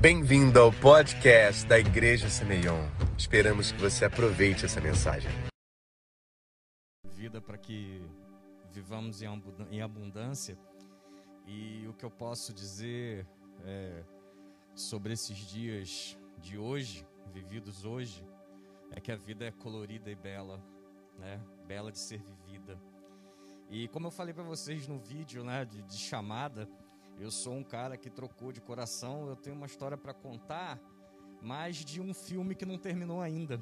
Bem-vindo ao podcast da Igreja Semeion. Esperamos que você aproveite essa mensagem. Vida para que vivamos em abundância. E o que eu posso dizer é, sobre esses dias de hoje, vividos hoje, é que a vida é colorida e bela, né? Bela de ser vivida. E como eu falei para vocês no vídeo, né, de, de chamada, eu sou um cara que trocou de coração, eu tenho uma história para contar, mais de um filme que não terminou ainda.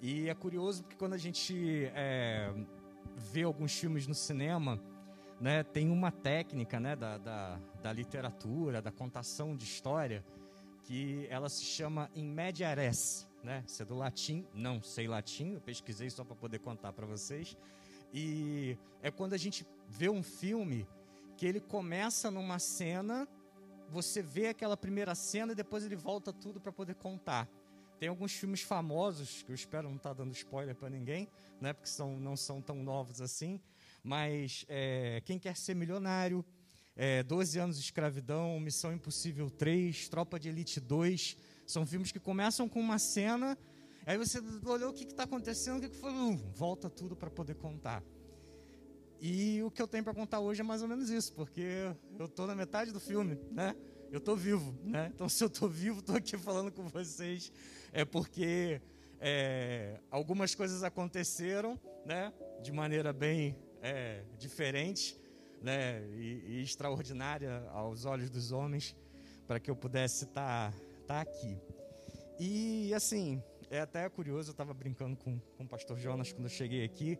E é curioso porque quando a gente é, vê alguns filmes no cinema, né, tem uma técnica né, da, da, da, literatura, da contação de história, que ela se chama in media res. Né? Isso é do latim, não sei latim, eu pesquisei só para poder contar para vocês. E é quando a gente vê um filme que ele começa numa cena, você vê aquela primeira cena e depois ele volta tudo para poder contar. Tem alguns filmes famosos, que eu espero não estar tá dando spoiler para ninguém, né, porque são, não são tão novos assim, mas é, Quem Quer Ser Milionário, é, 12 Anos de Escravidão, Missão Impossível 3, Tropa de Elite 2, são filmes que começam com uma cena, aí você olhou o que está acontecendo, o que, que foi, uh, volta tudo para poder contar. E o que eu tenho para contar hoje é mais ou menos isso, porque eu estou na metade do filme, né? Eu estou vivo, né? Então, se eu estou vivo, estou aqui falando com vocês, é porque é, algumas coisas aconteceram, né? De maneira bem é, diferente, né? E, e, extraordinária aos olhos dos homens, para que eu pudesse estar tá, tá aqui. E assim, é até curioso, eu estava brincando com, com o pastor Jonas quando eu cheguei aqui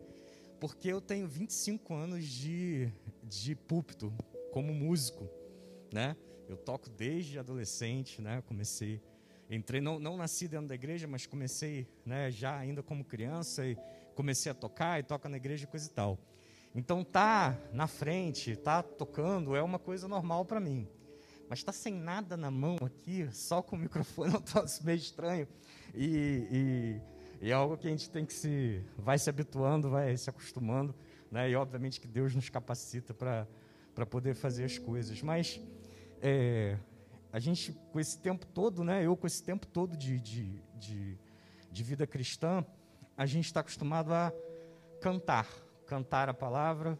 porque eu tenho 25 anos de, de púlpito como músico, né? Eu toco desde adolescente, né? Comecei, entrei, não, não nasci dentro da igreja, mas comecei, né? Já ainda como criança e comecei a tocar e toca na igreja e coisa e tal. Então tá na frente, tá tocando é uma coisa normal para mim. Mas tá sem nada na mão aqui, só com o microfone é um troço meio estranho. E, e e é algo que a gente tem que se vai se habituando, vai se acostumando, né? E obviamente que Deus nos capacita para para poder fazer as coisas. Mas é, a gente com esse tempo todo, né? Eu com esse tempo todo de, de, de, de vida cristã, a gente está acostumado a cantar, cantar a palavra,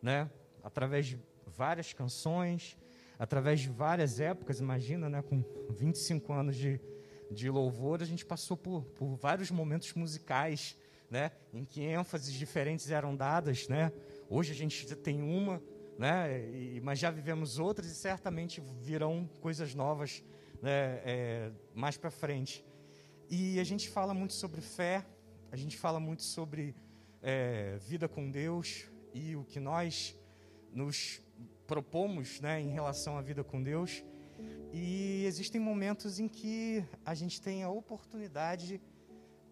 né? Através de várias canções, através de várias épocas. Imagina, né? Com 25 anos de de louvor, a gente passou por, por vários momentos musicais, né, em que ênfases diferentes eram dadas, né? Hoje a gente tem uma, né, e, mas já vivemos outras e certamente virão coisas novas, né, é, mais para frente. E a gente fala muito sobre fé, a gente fala muito sobre é, vida com Deus e o que nós nos propomos, né, em relação à vida com Deus. E existem momentos em que a gente tem a oportunidade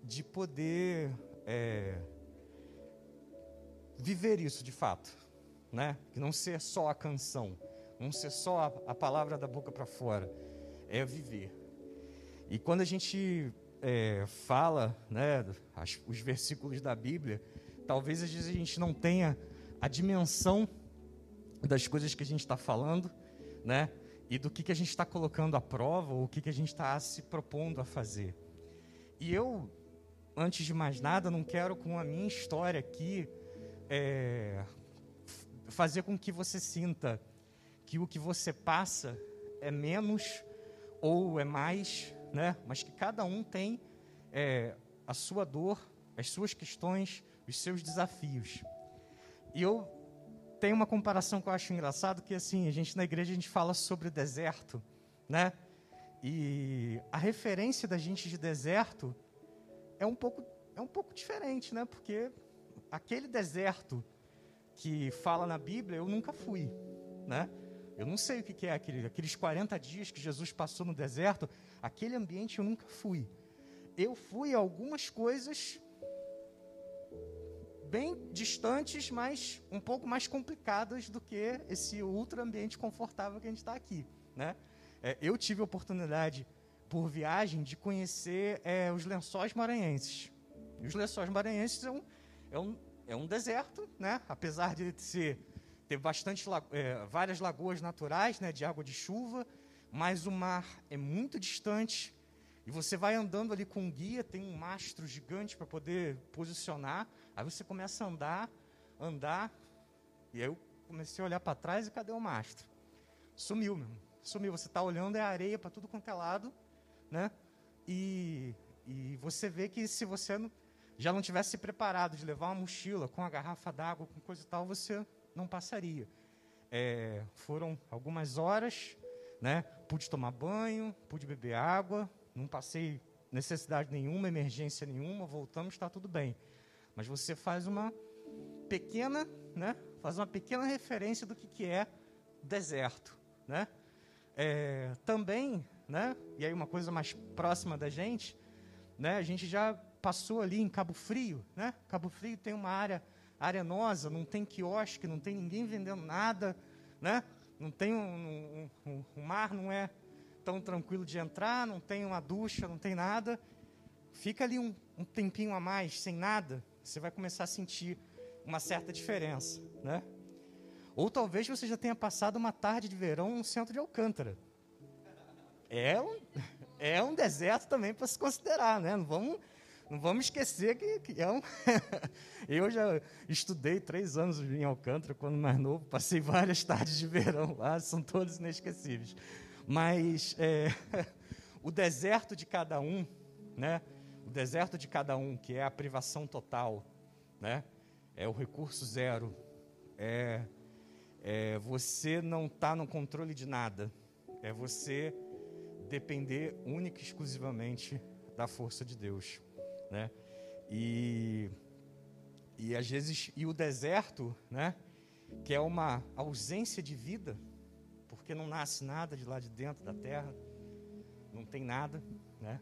de poder é, viver isso de fato, né? Que não ser só a canção, não ser só a, a palavra da boca para fora, é viver. E quando a gente é, fala, né, as, os versículos da Bíblia, talvez às vezes a gente não tenha a dimensão das coisas que a gente está falando, né? E do que, que a gente está colocando à prova ou o que, que a gente está se propondo a fazer. E eu, antes de mais nada, não quero com a minha história aqui é, fazer com que você sinta que o que você passa é menos ou é mais, né? mas que cada um tem é, a sua dor, as suas questões, os seus desafios. E eu tem uma comparação que eu acho engraçado, que assim, a gente na igreja a gente fala sobre deserto, né? E a referência da gente de deserto é um pouco é um pouco diferente, né? Porque aquele deserto que fala na Bíblia, eu nunca fui, né? Eu não sei o que é aquele, aqueles 40 dias que Jesus passou no deserto, aquele ambiente eu nunca fui. Eu fui a algumas coisas bem distantes, mas um pouco mais complicadas do que esse ultra ambiente confortável que a gente está aqui. Né? É, eu tive a oportunidade, por viagem, de conhecer é, os lençóis maranhenses. E os lençóis maranhenses é um, é um, é um deserto, né? apesar de ser, ter bastante, é, várias lagoas naturais né, de água de chuva, mas o mar é muito distante e você vai andando ali com um guia, tem um mastro gigante para poder posicionar. Aí você começa a andar, andar, e eu comecei a olhar para trás e cadê o mastro? Sumiu, meu. Sumiu. Você está olhando, é areia para tudo quanto é lado, né? E, e você vê que se você não, já não tivesse preparado de levar uma mochila com a garrafa d'água, com coisa e tal, você não passaria. É, foram algumas horas, né? Pude tomar banho, pude beber água, não passei necessidade nenhuma, emergência nenhuma, voltamos, está tudo bem. Mas você faz uma pequena, né? Faz uma pequena referência do que, que é deserto, né? É, também, né? E aí uma coisa mais próxima da gente, né? A gente já passou ali em Cabo Frio, né? Cabo Frio tem uma área arenosa, não tem quiosque, não tem ninguém vendendo nada, né? Não tem um, um, um, o mar não é tão tranquilo de entrar, não tem uma ducha, não tem nada. Fica ali um, um tempinho a mais, sem nada, você vai começar a sentir uma certa diferença, né? Ou talvez você já tenha passado uma tarde de verão no centro de Alcântara. É um, é um deserto também para se considerar, né? Não vamos não vamos esquecer que, que é um. eu já estudei três anos em Alcântara, quando mais novo, passei várias tardes de verão lá, são todos inesquecíveis. Mas é, o deserto de cada um, né? O deserto de cada um, que é a privação total, né? É o recurso zero, é, é você não tá no controle de nada, é você depender única e exclusivamente da força de Deus né? E e às vezes e o deserto, né? Que é uma ausência de vida, porque não nasce nada de lá de dentro da terra, não tem nada, né?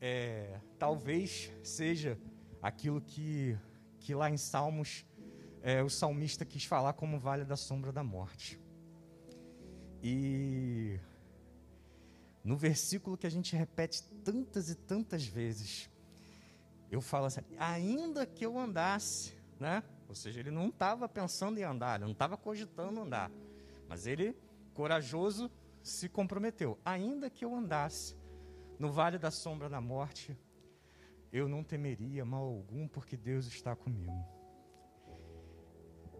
É, talvez seja aquilo que que lá em Salmos é, o salmista quis falar como vale da sombra da morte. E no versículo que a gente repete tantas e tantas vezes, eu falo assim, ainda que eu andasse, né? Ou seja, ele não estava pensando em andar, ele não estava cogitando andar, mas ele, corajoso, se comprometeu. Ainda que eu andasse no vale da sombra da morte, eu não temeria mal algum, porque Deus está comigo.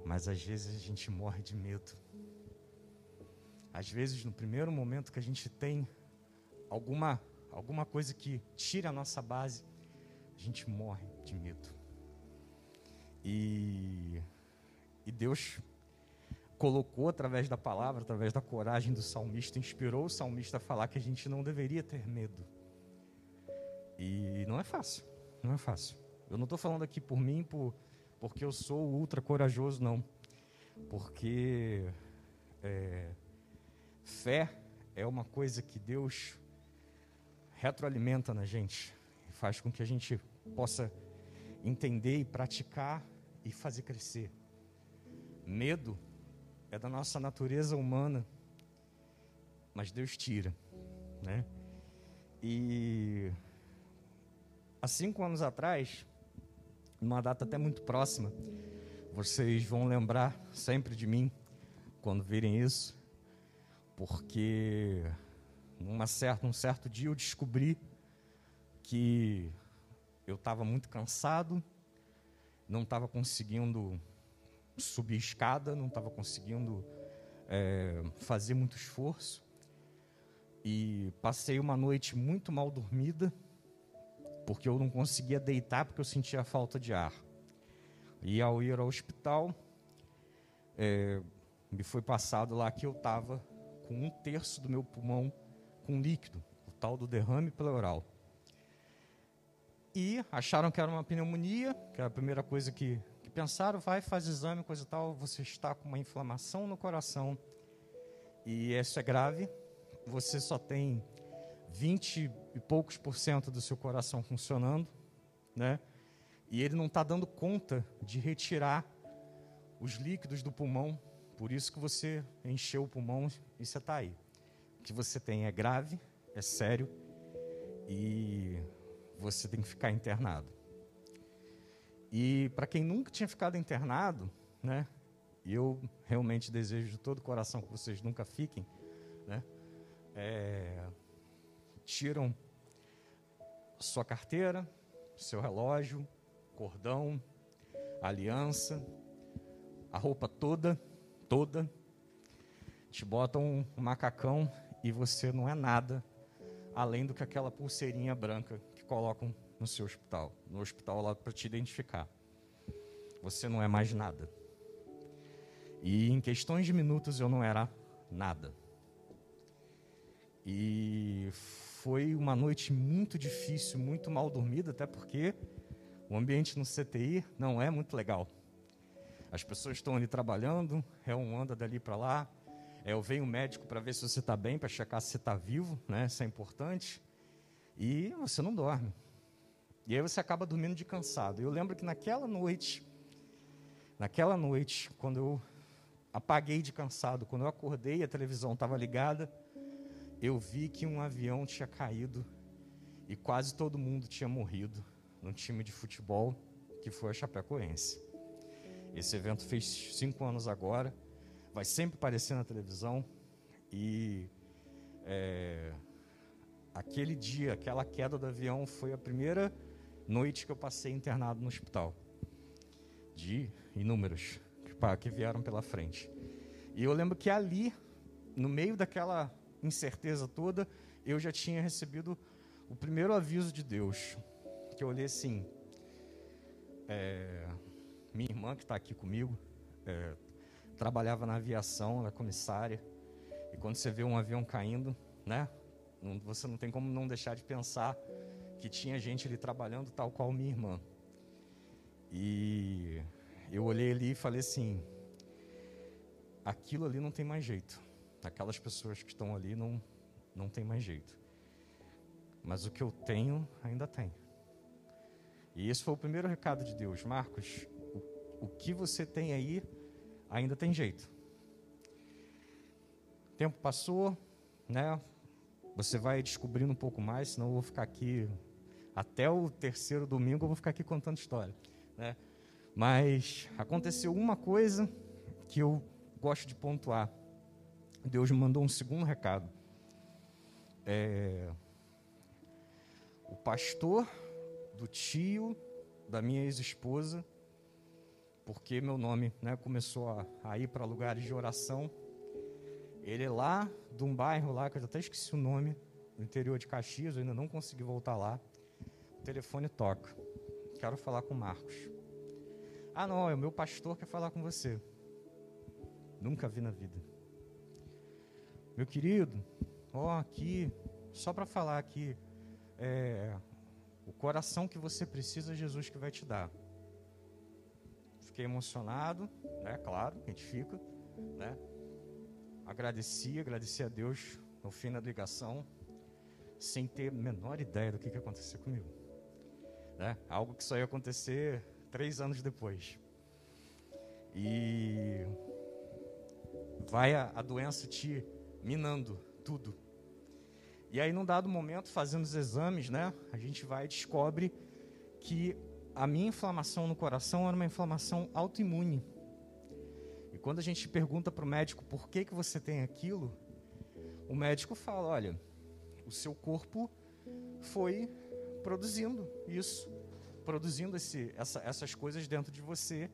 Mas às vezes a gente morre de medo. Às vezes, no primeiro momento que a gente tem alguma, alguma coisa que tira a nossa base, a gente morre de medo. E, e Deus colocou através da palavra, através da coragem do salmista, inspirou o salmista a falar que a gente não deveria ter medo. E não é fácil, não é fácil. Eu não estou falando aqui por mim, por, porque eu sou ultra corajoso, não. Porque é, fé é uma coisa que Deus retroalimenta na gente faz com que a gente possa entender e praticar e fazer crescer. Medo é da nossa natureza humana, mas Deus tira, né? E há cinco anos atrás, numa data até muito próxima, vocês vão lembrar sempre de mim quando virem isso, porque numa certa, um certo dia eu descobri que eu estava muito cansado, não estava conseguindo subir escada, não estava conseguindo é, fazer muito esforço. E passei uma noite muito mal dormida, porque eu não conseguia deitar porque eu sentia falta de ar. E ao ir ao hospital, é, me foi passado lá que eu estava com um terço do meu pulmão com líquido, o tal do derrame pleural e acharam que era uma pneumonia, que era a primeira coisa que, que pensaram, vai, faz exame, coisa e tal, você está com uma inflamação no coração e isso é grave, você só tem 20 e poucos por cento do seu coração funcionando, né? E ele não está dando conta de retirar os líquidos do pulmão, por isso que você encheu o pulmão e você está aí. O que você tem é grave, é sério e você tem que ficar internado. E para quem nunca tinha ficado internado, né, eu realmente desejo de todo o coração que vocês nunca fiquem, né, é, tiram sua carteira, seu relógio, cordão, aliança, a roupa toda, toda, te botam um macacão e você não é nada além do que aquela pulseirinha branca que colocam no seu hospital, no hospital lá para te identificar. Você não é mais nada. E em questões de minutos eu não era nada. E foi uma noite muito difícil, muito mal dormida, até porque o ambiente no CTI não é muito legal. As pessoas estão ali trabalhando, é um anda dali para lá. É, eu venho o médico para ver se você está bem, para checar se você está vivo, né? Isso é importante. E você não dorme. E aí você acaba dormindo de cansado. Eu lembro que naquela noite, naquela noite, quando eu apaguei de cansado, quando eu acordei, a televisão estava ligada, eu vi que um avião tinha caído e quase todo mundo tinha morrido num time de futebol que foi a Chapecoense. Esse evento fez cinco anos agora, vai sempre aparecer na televisão e é, aquele dia, aquela queda do avião foi a primeira noite que eu passei internado no hospital, de inúmeros que, vieram pela frente. E eu lembro que ali, no meio daquela incerteza toda, eu já tinha recebido o primeiro aviso de Deus, que eu olhei assim, é, minha irmã que está aqui comigo, é, trabalhava na aviação, ela é comissária, e quando você vê um avião caindo, né, você não tem como não deixar de pensar que tinha gente ali trabalhando tal qual minha irmã. E eu olhei ali e falei assim, aquilo ali não tem mais jeito. Aquelas pessoas que estão ali não, não tem mais jeito. Mas o que eu tenho, ainda tem. E esse foi o primeiro recado de Deus. Marcos, o, o que você tem aí, ainda tem jeito. Tempo passou, né? Você vai descobrindo um pouco mais, senão eu vou ficar aqui até o terceiro domingo, eu vou ficar aqui contando história, né? Mas aconteceu uma coisa que eu gosto de pontuar. Deus me mandou um segundo recado. É, o pastor do tio da minha ex-esposa, porque meu nome né, começou a, a ir para lugares de oração. Ele é lá de um bairro lá, que eu até esqueci o nome, no interior de Caxias, eu ainda não consegui voltar lá. O telefone toca. Quero falar com o Marcos. Ah, não, é o meu pastor que quer falar com você. Nunca vi na vida. Meu querido, ó, aqui, só para falar aqui, é, o coração que você precisa, Jesus que vai te dar. Fiquei emocionado, né? Claro, a gente fica, né? Agradeci, agradeci a Deus no fim da ligação, sem ter a menor ideia do que, que ia acontecer comigo. Né? Algo que só ia acontecer três anos depois. E vai a, a doença te minando tudo. E aí, num dado momento, fazendo os exames, né, a gente vai e descobre que a minha inflamação no coração era uma inflamação autoimune. E quando a gente pergunta para o médico por que, que você tem aquilo, o médico fala: olha, o seu corpo foi produzindo isso, produzindo esse, essa, essas coisas dentro de você.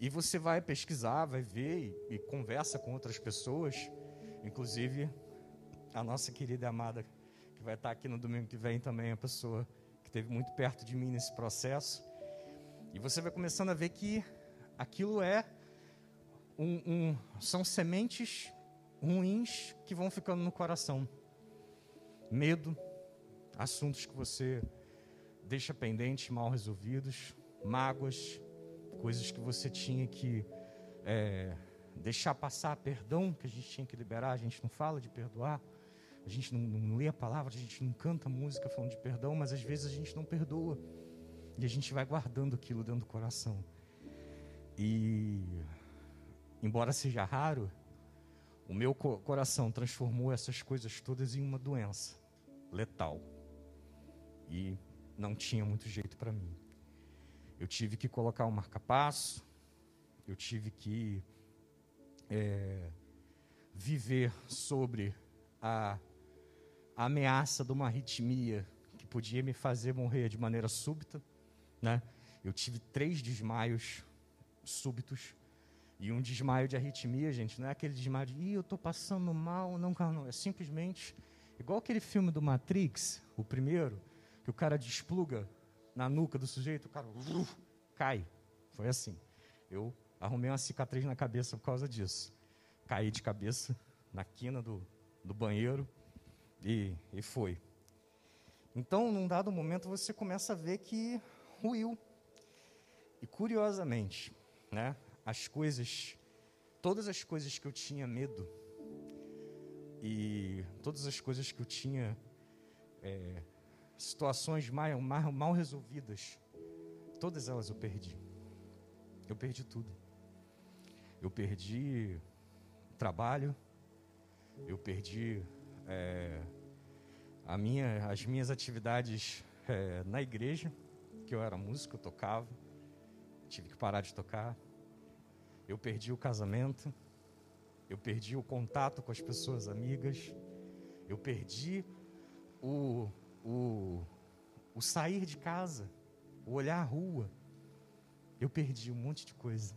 E você vai pesquisar, vai ver e, e conversa com outras pessoas, inclusive a nossa querida amada, que vai estar aqui no domingo que vem também, a pessoa que esteve muito perto de mim nesse processo. E você vai começando a ver que aquilo é um, um, são sementes ruins que vão ficando no coração. Medo, assuntos que você deixa pendentes, mal resolvidos, mágoas, coisas que você tinha que é, deixar passar, perdão que a gente tinha que liberar, a gente não fala de perdoar, a gente não, não lê a palavra, a gente não canta música falando de perdão, mas às vezes a gente não perdoa e a gente vai guardando aquilo dentro do coração. E, embora seja raro, o meu coração transformou essas coisas todas em uma doença letal. E não tinha muito jeito para mim. Eu tive que colocar um marca-passo, eu tive que é, viver sobre a a ameaça de uma arritmia que podia me fazer morrer de maneira súbita, né? Eu tive três desmaios súbitos. E um desmaio de arritmia, gente, não é aquele desmaio de, Ih, eu estou passando mal, não, não. É simplesmente igual aquele filme do Matrix, o primeiro, que o cara despluga na nuca do sujeito, o cara uh, cai. Foi assim. Eu arrumei uma cicatriz na cabeça por causa disso. Caí de cabeça na quina do, do banheiro e, e foi. Então, num dado momento, você começa a ver que ruiu. E curiosamente, né, as coisas, todas as coisas que eu tinha medo e todas as coisas que eu tinha é, situações mal, mal, mal resolvidas, todas elas eu perdi. Eu perdi tudo. Eu perdi trabalho, eu perdi é, a minha, as minhas atividades é, na igreja, que eu era músico, eu tocava, tive que parar de tocar. Eu perdi o casamento, eu perdi o contato com as pessoas amigas, eu perdi o, o, o sair de casa, o olhar a rua. Eu perdi um monte de coisa.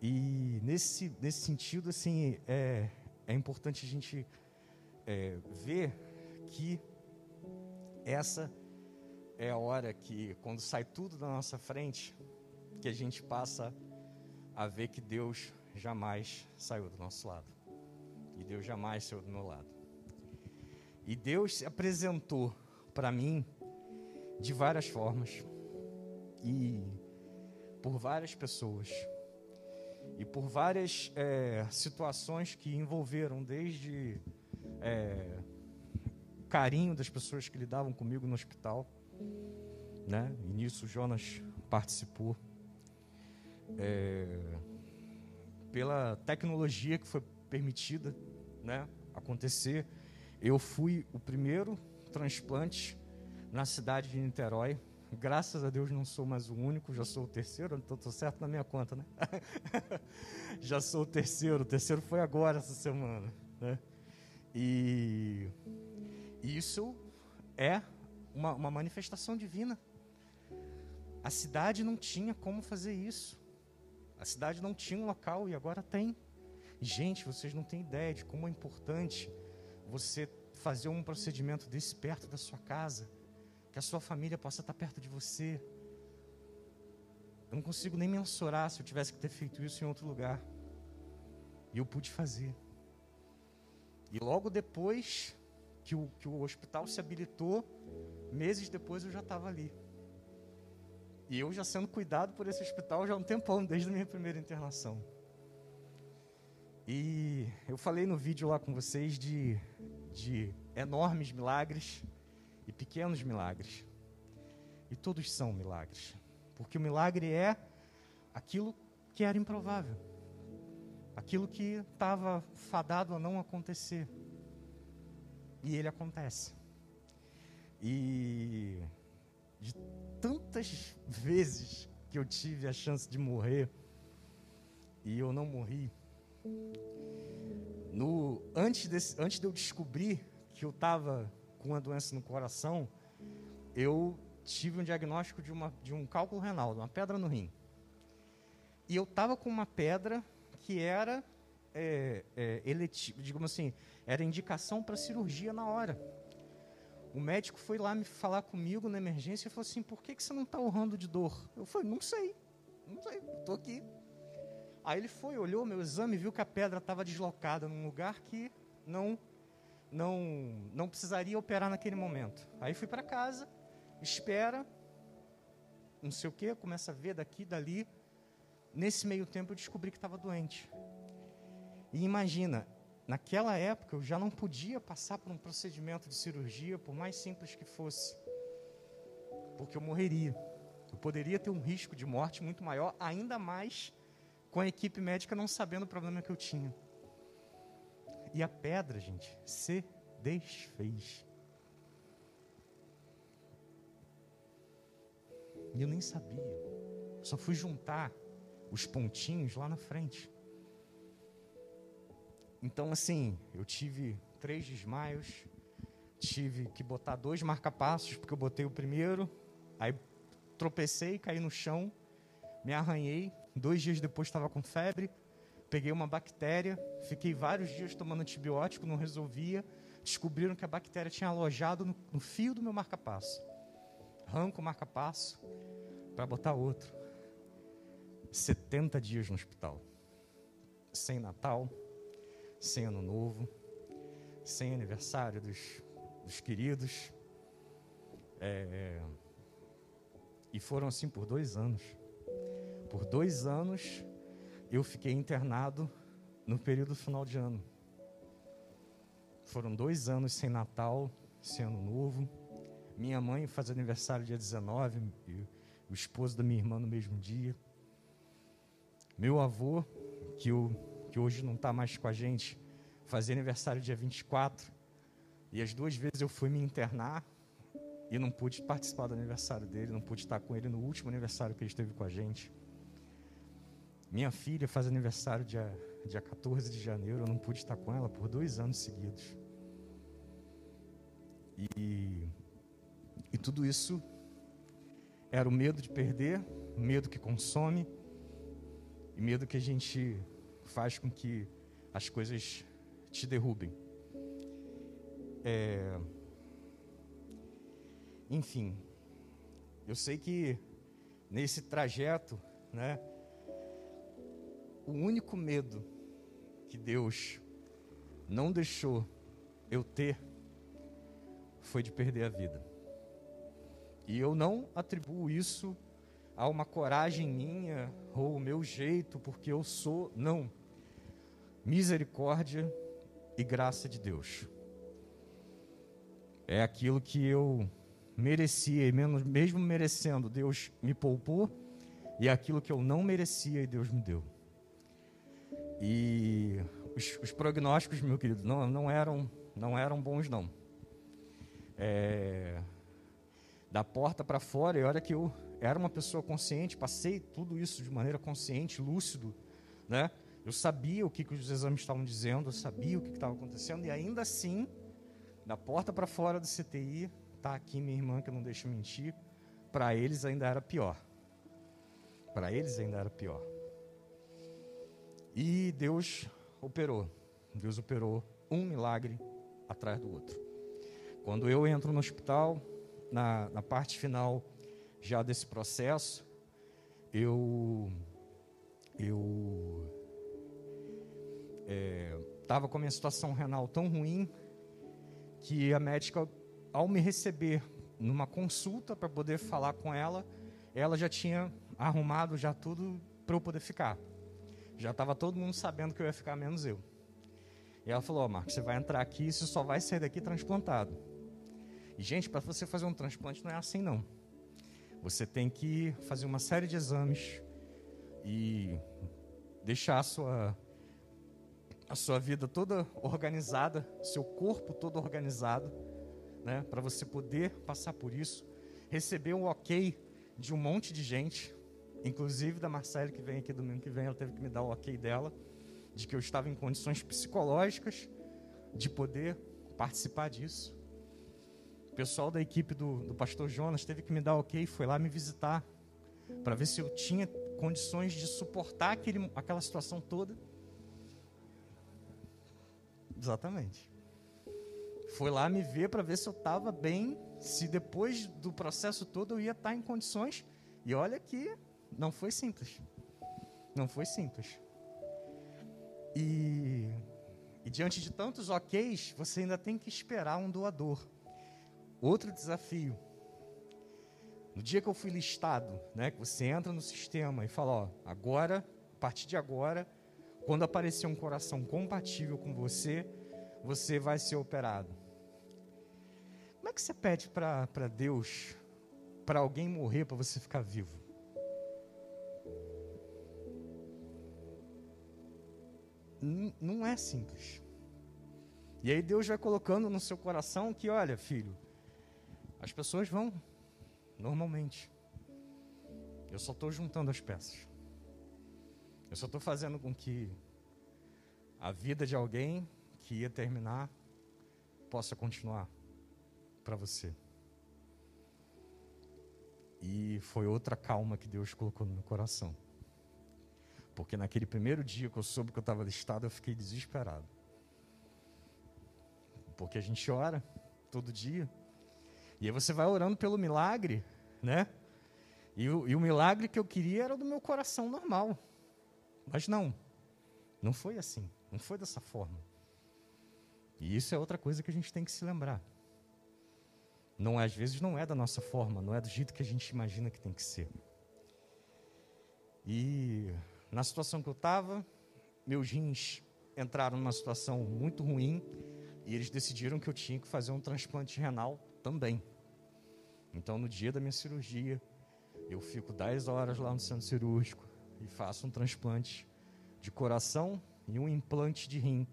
E nesse, nesse sentido, assim, é, é importante a gente é, ver que essa é a hora que, quando sai tudo da nossa frente, que a gente passa a ver que Deus jamais saiu do nosso lado. E Deus jamais saiu do meu lado. E Deus se apresentou para mim de várias formas e por várias pessoas e por várias é, situações que envolveram desde é, carinho das pessoas que lidavam comigo no hospital, né? E nisso Jonas participou é, pela tecnologia que foi permitida né, acontecer. Eu fui o primeiro transplante na cidade de Niterói. Graças a Deus não sou mais o único, já sou o terceiro, então estou certo na minha conta, né? já sou o terceiro, o terceiro foi agora essa semana, né? E isso é uma, uma manifestação divina. A cidade não tinha como fazer isso. A cidade não tinha um local e agora tem. Gente, vocês não têm ideia de como é importante você fazer um procedimento desse perto da sua casa, que a sua família possa estar perto de você. Eu não consigo nem mensurar se eu tivesse que ter feito isso em outro lugar. E eu pude fazer. E logo depois que o, que o hospital se habilitou, meses depois eu já estava ali. E eu já sendo cuidado por esse hospital já há um tempão, desde a minha primeira internação. E eu falei no vídeo lá com vocês de, de enormes milagres e pequenos milagres. E todos são milagres. Porque o milagre é aquilo que era improvável. Aquilo que estava fadado a não acontecer. E ele acontece. E de tantas vezes que eu tive a chance de morrer e eu não morri. No, antes, desse, antes de eu descobrir que eu estava com uma doença no coração, eu tive um diagnóstico de, uma, de um cálculo renal, de uma pedra no rim. E eu estava com uma pedra que era é, é, eletiva, digamos assim, era indicação para cirurgia na hora. O médico foi lá me falar comigo na emergência e falou assim: por que, que você não está urrando de dor? Eu falei: não sei, não sei, estou aqui. Aí ele foi, olhou meu exame viu que a pedra estava deslocada num lugar que não, não, não precisaria operar naquele momento. Aí fui para casa, espera, não sei o que, começa a ver daqui, dali. Nesse meio tempo eu descobri que estava doente. E imagina, Naquela época eu já não podia passar por um procedimento de cirurgia, por mais simples que fosse, porque eu morreria. Eu poderia ter um risco de morte muito maior, ainda mais com a equipe médica não sabendo o problema que eu tinha. E a pedra, gente, se desfez. E eu nem sabia. Só fui juntar os pontinhos lá na frente. Então, assim, eu tive três desmaios, tive que botar dois marcapassos, porque eu botei o primeiro, aí tropecei, caí no chão, me arranhei. Dois dias depois estava com febre, peguei uma bactéria, fiquei vários dias tomando antibiótico, não resolvia. Descobriram que a bactéria tinha alojado no, no fio do meu marcapasso. Arranco o marcapasso para botar outro. 70 dias no hospital. Sem Natal, sem Ano Novo, sem aniversário dos, dos queridos. É, e foram assim por dois anos. Por dois anos eu fiquei internado no período final de ano. Foram dois anos sem Natal, sem Ano Novo. Minha mãe faz aniversário dia 19, e o esposo da minha irmã no mesmo dia. Meu avô, que, o, que hoje não está mais com a gente, fazia aniversário dia 24. E as duas vezes eu fui me internar e não pude participar do aniversário dele, não pude estar com ele no último aniversário que ele esteve com a gente. Minha filha faz aniversário dia, dia 14 de janeiro, eu não pude estar com ela por dois anos seguidos. E, e tudo isso era o medo de perder, o medo que consome, e medo que a gente faz com que as coisas te derrubem. É, enfim, eu sei que nesse trajeto, né, o único medo que Deus não deixou eu ter foi de perder a vida. E eu não atribuo isso a uma coragem minha ou o meu jeito, porque eu sou, não. Misericórdia e graça de Deus. É aquilo que eu merecia, e mesmo merecendo, Deus me poupou, e aquilo que eu não merecia, e Deus me deu. E os, os prognósticos, meu querido, não, não, eram, não eram bons, não. É, da porta para fora, e olha que eu era uma pessoa consciente, passei tudo isso de maneira consciente, lúcido, né? Eu sabia o que, que os exames estavam dizendo, eu sabia o que estava acontecendo, e ainda assim, da porta para fora do CTI, Está aqui minha irmã que não deixa mentir. Para eles ainda era pior. Para eles ainda era pior. E Deus operou. Deus operou um milagre atrás do outro. Quando eu entro no hospital, na, na parte final já desse processo, eu eu estava é, com a minha situação renal tão ruim que a médica ao me receber numa consulta para poder falar com ela, ela já tinha arrumado já tudo para eu poder ficar. Já estava todo mundo sabendo que eu ia ficar, menos eu. E ela falou: Ó, oh, Marcos, você vai entrar aqui e você só vai sair daqui transplantado. E, gente, para você fazer um transplante não é assim, não. Você tem que fazer uma série de exames e deixar a sua, a sua vida toda organizada, seu corpo todo organizado né, para você poder passar por isso, receber o ok de um monte de gente, inclusive da Marcela que vem aqui domingo que vem, ela teve que me dar o ok dela, de que eu estava em condições psicológicas de poder participar disso. O pessoal da equipe do, do pastor Jonas teve que me dar ok, foi lá me visitar para ver se eu tinha condições de suportar aquele, aquela situação toda. Exatamente foi lá me ver para ver se eu estava bem, se depois do processo todo eu ia estar tá em condições. E olha que não foi simples. Não foi simples. E, e diante de tantos OKs, você ainda tem que esperar um doador. Outro desafio. No dia que eu fui listado, né, que você entra no sistema e fala, ó, agora, a partir de agora, quando aparecer um coração compatível com você, você vai ser operado. Como é que você pede para Deus, para alguém morrer, para você ficar vivo? Não é simples. E aí Deus vai colocando no seu coração que, olha, filho, as pessoas vão normalmente. Eu só estou juntando as peças. Eu só estou fazendo com que a vida de alguém que ia terminar possa continuar. para você. E foi outra calma que Deus colocou no meu coração. Porque naquele primeiro dia que eu soube que eu estava listado, eu fiquei desesperado. Porque a gente ora todo dia. E aí você vai orando pelo milagre, né? E o, e o milagre que eu queria era do meu coração normal. Mas não. Não foi assim. Não foi dessa forma. E isso é outra coisa que a gente tem que se lembrar. Não, às vezes não é da nossa forma, não é do jeito que a gente imagina que tem que ser. E na situação que eu estava, meus rins entraram numa situação muito ruim e eles decidiram que eu tinha que fazer um transplante renal também. Então, no dia da minha cirurgia, eu fico 10 horas lá no centro cirúrgico e faço um transplante de coração e um implante de rim.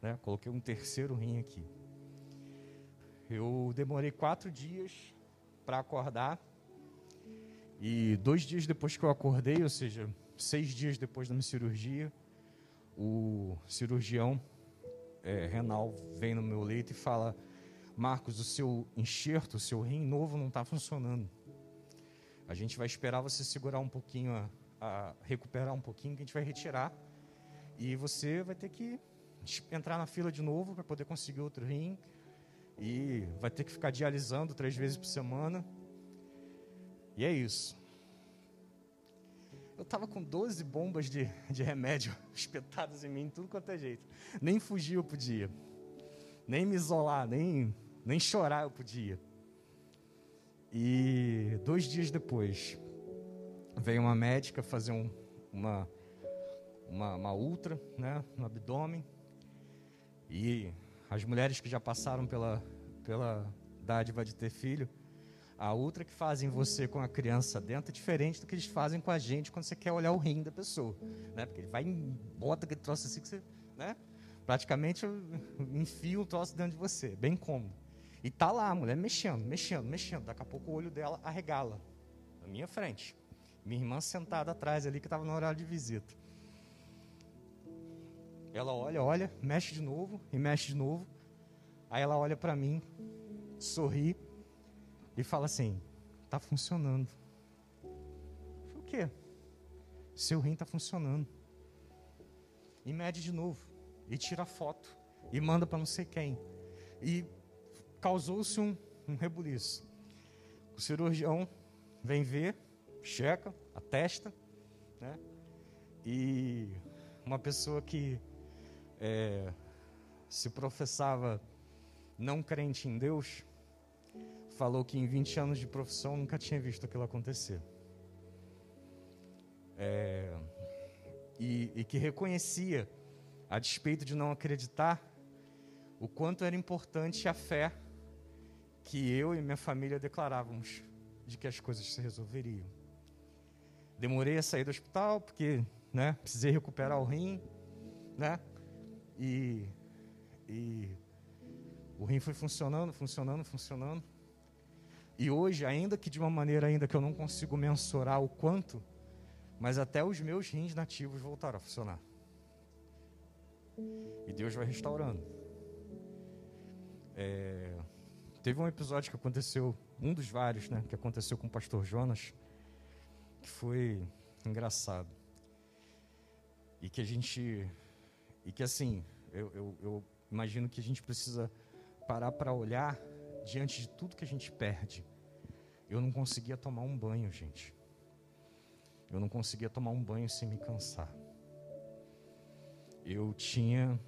Né? Coloquei um terceiro rim aqui. Eu demorei quatro dias para acordar. E dois dias depois que eu acordei, ou seja, seis dias depois da minha cirurgia, o cirurgião é, renal vem no meu leito e fala: Marcos, o seu enxerto, o seu rim novo não está funcionando. A gente vai esperar você segurar um pouquinho, a, a recuperar um pouquinho, que a gente vai retirar. E você vai ter que entrar na fila de novo para poder conseguir outro rim e vai ter que ficar dialisando três vezes por semana. E é isso. Eu estava com 12 bombas de, de remédio espetadas em mim, tudo quanto é jeito. Nem fugir eu podia. Nem me isolar, nem, nem chorar eu podia. E dois dias depois, veio uma médica fazer um, uma, uma, uma ultra né, no abdômen. E as mulheres que já passaram pela, pela dádiva de ter filho, a outra que fazem você com a criança dentro é diferente do que eles fazem com a gente quando você quer olhar o rim da pessoa. Né? Porque ele vai e bota aquele troço assim que você. Né? Praticamente enfia o troço dentro de você, bem cômodo. E tá lá a mulher mexendo, mexendo, mexendo. Daqui a pouco o olho dela arregala. Na minha frente. Minha irmã sentada atrás ali que estava no horário de visita. Ela olha, olha, mexe de novo e mexe de novo. Aí ela olha para mim, sorri e fala assim: "Tá funcionando". o quê? Seu rim tá funcionando. E mede de novo e tira foto e manda para não sei quem. E causou-se um, um rebuliço. O cirurgião vem ver, checa, atesta, né? E uma pessoa que é, se professava não crente em Deus, falou que em 20 anos de profissão nunca tinha visto aquilo acontecer. É, e, e que reconhecia, a despeito de não acreditar, o quanto era importante a fé que eu e minha família declarávamos de que as coisas se resolveriam. Demorei a sair do hospital porque, né, precisei recuperar o rim, né? E, e o rim foi funcionando, funcionando, funcionando. E hoje, ainda que de uma maneira ainda que eu não consigo mensurar o quanto, mas até os meus rins nativos voltaram a funcionar. E Deus vai restaurando. É, teve um episódio que aconteceu, um dos vários, né, que aconteceu com o pastor Jonas, que foi engraçado. E que a gente e que assim, eu, eu, eu imagino que a gente precisa parar para olhar diante de tudo que a gente perde. Eu não conseguia tomar um banho, gente. Eu não conseguia tomar um banho sem me cansar. Eu tinha,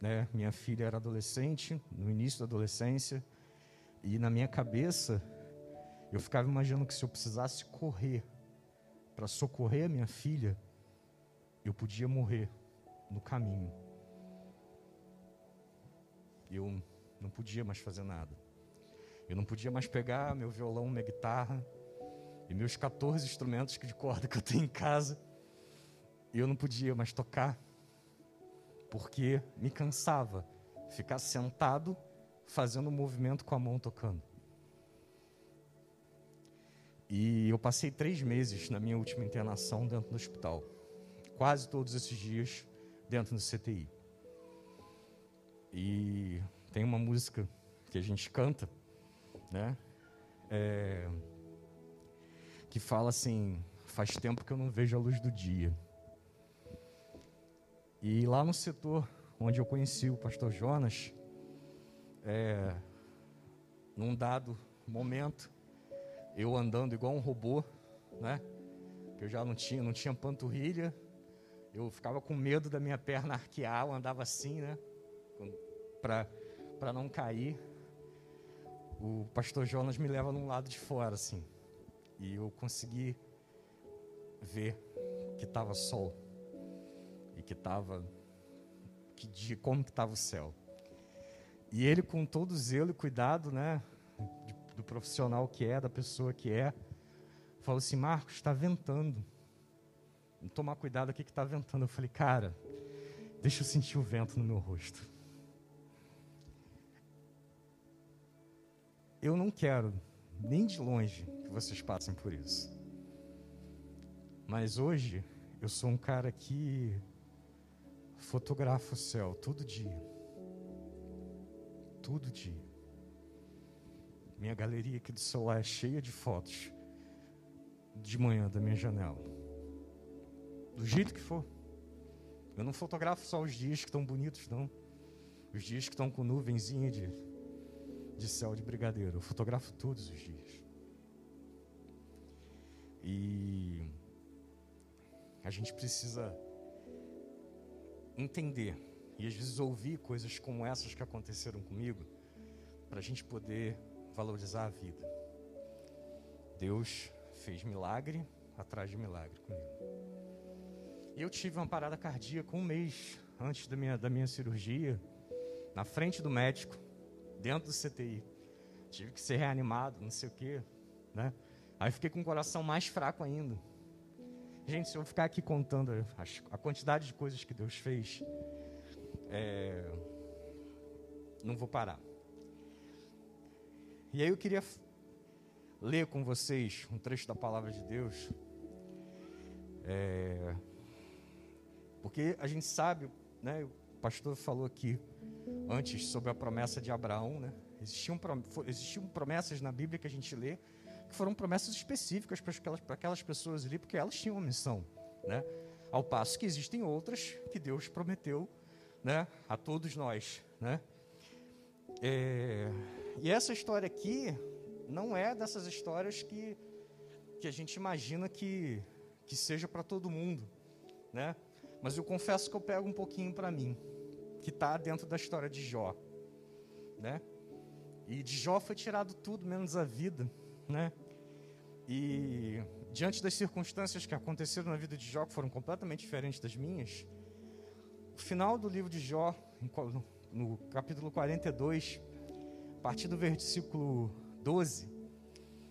né, minha filha era adolescente, no início da adolescência, e na minha cabeça eu ficava imaginando que se eu precisasse correr para socorrer a minha filha, eu podia morrer no caminho. Eu não podia mais fazer nada. Eu não podia mais pegar meu violão, minha guitarra e meus 14 instrumentos de corda que eu tenho em casa. Eu não podia mais tocar, porque me cansava ficar sentado fazendo um movimento com a mão tocando. E eu passei três meses na minha última internação dentro do hospital. Quase todos esses dias dentro do CTI. E tem uma música que a gente canta né? É, que fala assim: faz tempo que eu não vejo a luz do dia. E lá no setor onde eu conheci o pastor Jonas, é, num dado momento, eu andando igual um robô, né? Eu já não tinha, não tinha panturrilha, eu ficava com medo da minha perna arquear, eu andava assim, né? Para não cair. O pastor Jonas me leva num lado de fora, assim. E eu consegui ver que estava sol e que estava que como que estava o céu. E ele com todo zelo e cuidado, né, do profissional que é, da pessoa que é, falou assim: Marcos, está ventando. Tomar cuidado aqui que está ventando. Eu falei, cara, deixa eu sentir o vento no meu rosto. Eu não quero, nem de longe, que vocês passem por isso. Mas hoje, eu sou um cara que fotografa o céu todo dia. Todo dia. Minha galeria aqui do celular é cheia de fotos de manhã da minha janela. Do jeito que for. Eu não fotografo só os dias que estão bonitos, não. Os dias que estão com nuvenzinha de, de céu de brigadeiro. Eu fotografo todos os dias. E a gente precisa entender e às vezes ouvir coisas como essas que aconteceram comigo para a gente poder valorizar a vida. Deus fez milagre atrás de milagre comigo. Eu tive uma parada cardíaca um mês antes da minha, da minha cirurgia, na frente do médico, dentro do CTI. Tive que ser reanimado, não sei o quê, né? Aí fiquei com o coração mais fraco ainda. Gente, se eu ficar aqui contando a, quantidade de coisas que Deus fez, é, não vou parar. E aí eu queria ler com vocês um trecho da palavra de Deus. É, porque a gente sabe, né, o pastor falou aqui antes sobre a promessa de Abraão, né? Existiam, existiam promessas na Bíblia que a gente lê que foram promessas específicas para aquelas, para aquelas pessoas ali, porque elas tinham uma missão, né? Ao passo que existem outras que Deus prometeu, né, a todos nós, né? É, e essa história aqui não é dessas histórias que, que a gente imagina que, que seja para todo mundo, né? Mas eu confesso que eu pego um pouquinho para mim, que está dentro da história de Jó, né? E de Jó foi tirado tudo menos a vida, né? E diante das circunstâncias que aconteceram na vida de Jó, que foram completamente diferentes das minhas, o final do livro de Jó, no capítulo 42, a partir do versículo 12,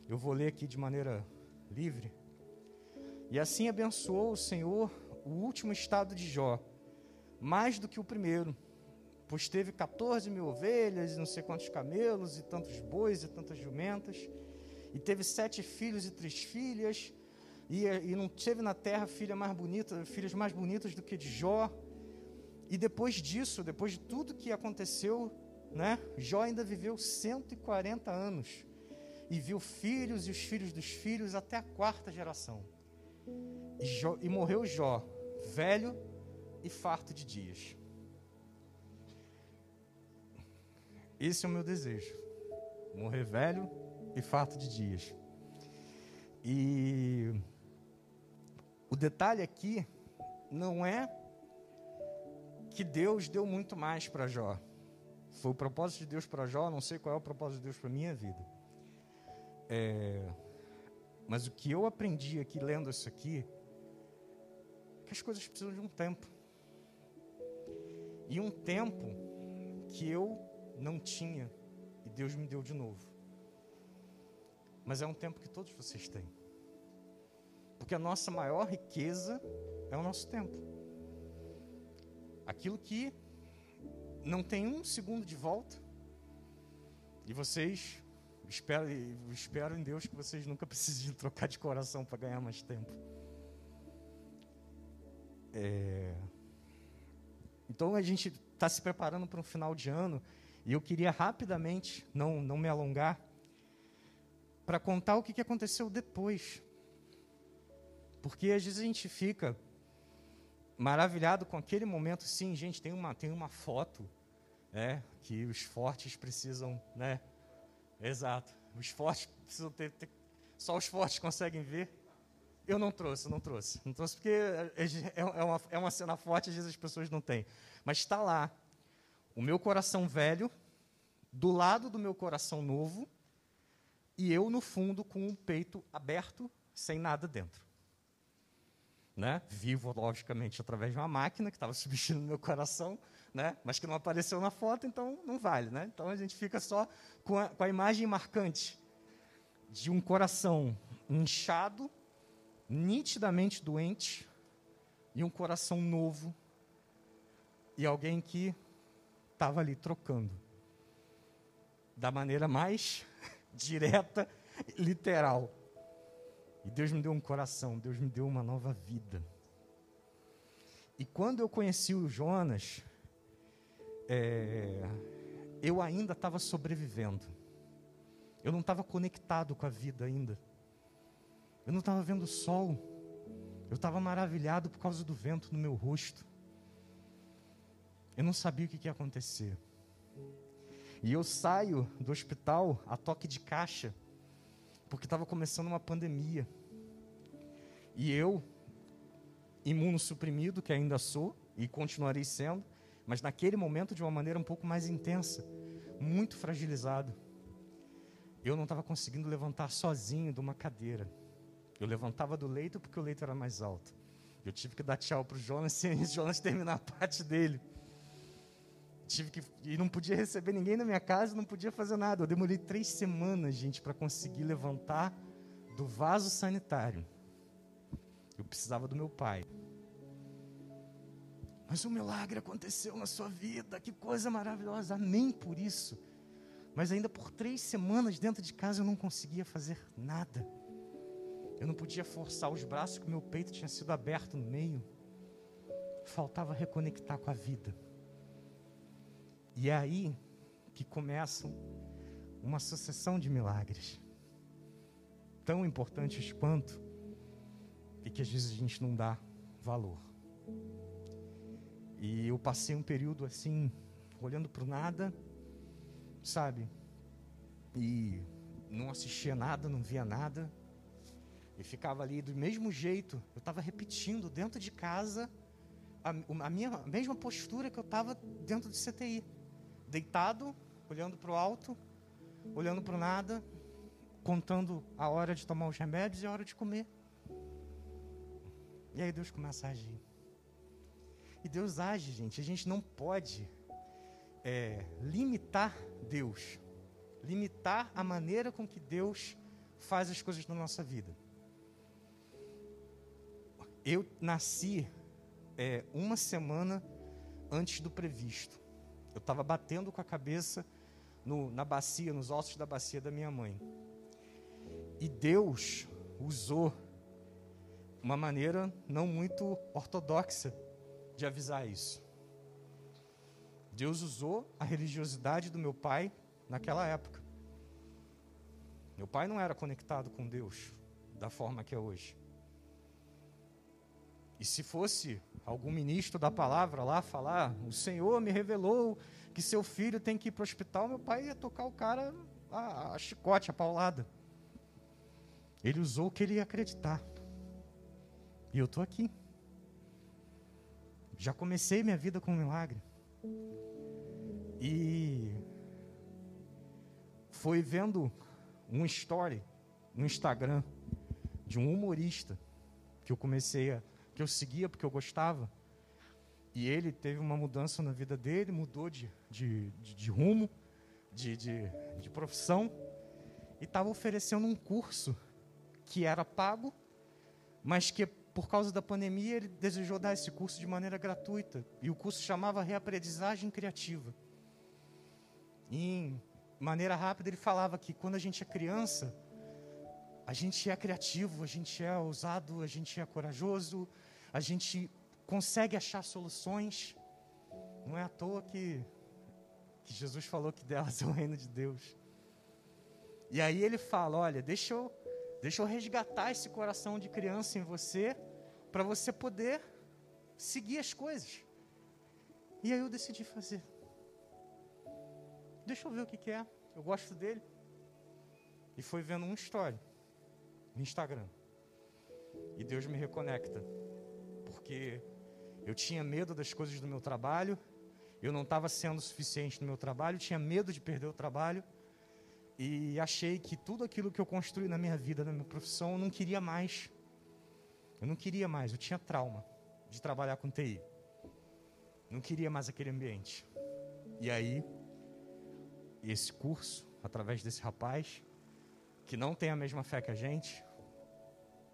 eu vou ler aqui de maneira livre. E assim abençoou o Senhor o último estado de Jó, mais do que o primeiro, pois teve 14 mil ovelhas, e não sei quantos camelos, e tantos bois, e tantas jumentas, e teve sete filhos e três filhas, e, e não teve na terra filha mais bonita, filhas mais bonitas do que de Jó. E depois disso, depois de tudo que aconteceu, né? Jó ainda viveu 140 anos e viu filhos e os filhos dos filhos até a quarta geração. E, Jó, e morreu Jó, velho e farto de dias. Esse é o meu desejo: morrer velho e farto de dias. E o detalhe aqui não é que Deus deu muito mais para Jó. Foi o propósito de Deus para Jó, não sei qual é o propósito de Deus para minha vida. É, mas o que eu aprendi aqui lendo isso aqui, é que as coisas precisam de um tempo. E um tempo que eu não tinha e Deus me deu de novo. Mas é um tempo que todos vocês têm. Porque a nossa maior riqueza é o nosso tempo. Aquilo que não tem um segundo de volta. E vocês, espero, espero em Deus que vocês nunca precisem trocar de coração para ganhar mais tempo. É... Então a gente está se preparando para um final de ano e eu queria rapidamente, não, não me alongar, para contar o que, aconteceu depois. Porque às vezes a gente fica maravilhado com aquele momento. Sim, gente, tem uma, tem uma foto é, que os fortes precisam, né? Exato. Os fortes precisam ter, ter, Só os fortes conseguem ver. Eu não trouxe, não trouxe. Não trouxe porque é, é, uma, é uma cena forte, às vezes as pessoas não têm. Mas está lá. O meu coração velho, do lado do meu coração novo, e eu no fundo com o peito aberto, sem nada dentro né? vivo, logicamente, através de uma máquina que estava substituindo meu coração, né? mas que não apareceu na foto, então não vale. Né? Então a gente fica só com a, com a imagem marcante de um coração inchado, nitidamente doente, e um coração novo, e alguém que estava ali trocando. Da maneira mais direta, literal. E Deus me deu um coração, Deus me deu uma nova vida. E quando eu conheci o Jonas, é, eu ainda estava sobrevivendo. Eu não estava conectado com a vida ainda. Eu não estava vendo o sol. Eu estava maravilhado por causa do vento no meu rosto. Eu não sabia o que ia acontecer. E eu saio do hospital a toque de caixa, porque estava começando uma pandemia. E eu, imunossuprimido, que ainda sou e continuarei sendo, mas naquele momento de uma maneira um pouco mais intensa, muito fragilizado. Eu não estava conseguindo levantar sozinho de uma cadeira. Eu levantava do leito porque o leito era mais alto. Eu tive que dar tchau para o Jonas e o Jonas terminar a parte dele. Tive que, e não podia receber ninguém na minha casa, não podia fazer nada. Eu demorei três semanas, gente, para conseguir levantar do vaso sanitário eu precisava do meu pai. Mas um milagre aconteceu na sua vida, que coisa maravilhosa, amém por isso. Mas ainda por três semanas dentro de casa eu não conseguia fazer nada. Eu não podia forçar os braços, que meu peito tinha sido aberto no meio. Faltava reconectar com a vida. E é aí que começam uma sucessão de milagres, tão importantes quanto e que às vezes a gente não dá valor. E eu passei um período assim, olhando para o nada, sabe? E não assistia nada, não via nada. E ficava ali do mesmo jeito. Eu estava repetindo dentro de casa a, a minha a mesma postura que eu estava dentro de CTI. Deitado, olhando para o alto, olhando para o nada, contando a hora de tomar os remédios e a hora de comer. E aí Deus começa a agir. E Deus age, gente. A gente não pode é, limitar Deus, limitar a maneira com que Deus faz as coisas na nossa vida. Eu nasci é, uma semana antes do previsto. Eu estava batendo com a cabeça no, na bacia, nos ossos da bacia da minha mãe. E Deus usou uma maneira não muito ortodoxa de avisar isso. Deus usou a religiosidade do meu pai naquela época. Meu pai não era conectado com Deus da forma que é hoje. E se fosse algum ministro da palavra lá falar, o Senhor me revelou que seu filho tem que ir para o hospital, meu pai ia tocar o cara a, a chicote, a paulada. Ele usou o que ele ia acreditar. E eu estou aqui. Já comecei minha vida com um milagre. E foi vendo um story no Instagram de um humorista que eu comecei a que eu seguia porque eu gostava. E ele teve uma mudança na vida dele, mudou de, de, de, de rumo, de, de, de profissão, e estava oferecendo um curso que era pago, mas que por causa da pandemia, ele desejou dar esse curso de maneira gratuita. E o curso chamava Reaprendizagem Criativa. E, em maneira rápida, ele falava que quando a gente é criança, a gente é criativo, a gente é ousado, a gente é corajoso, a gente consegue achar soluções. Não é à toa que, que Jesus falou que delas é o reino de Deus. E aí ele fala: Olha, deixa eu, deixa eu resgatar esse coração de criança em você, para você poder seguir as coisas. E aí eu decidi fazer. Deixa eu ver o que, que é. Eu gosto dele. E foi vendo uma história no Instagram. E Deus me reconecta. Porque eu tinha medo das coisas do meu trabalho, eu não estava sendo suficiente no meu trabalho, tinha medo de perder o trabalho. E achei que tudo aquilo que eu construí na minha vida, na minha profissão, eu não queria mais. Eu não queria mais, eu tinha trauma de trabalhar com TI. Não queria mais aquele ambiente. E aí, esse curso, através desse rapaz, que não tem a mesma fé que a gente,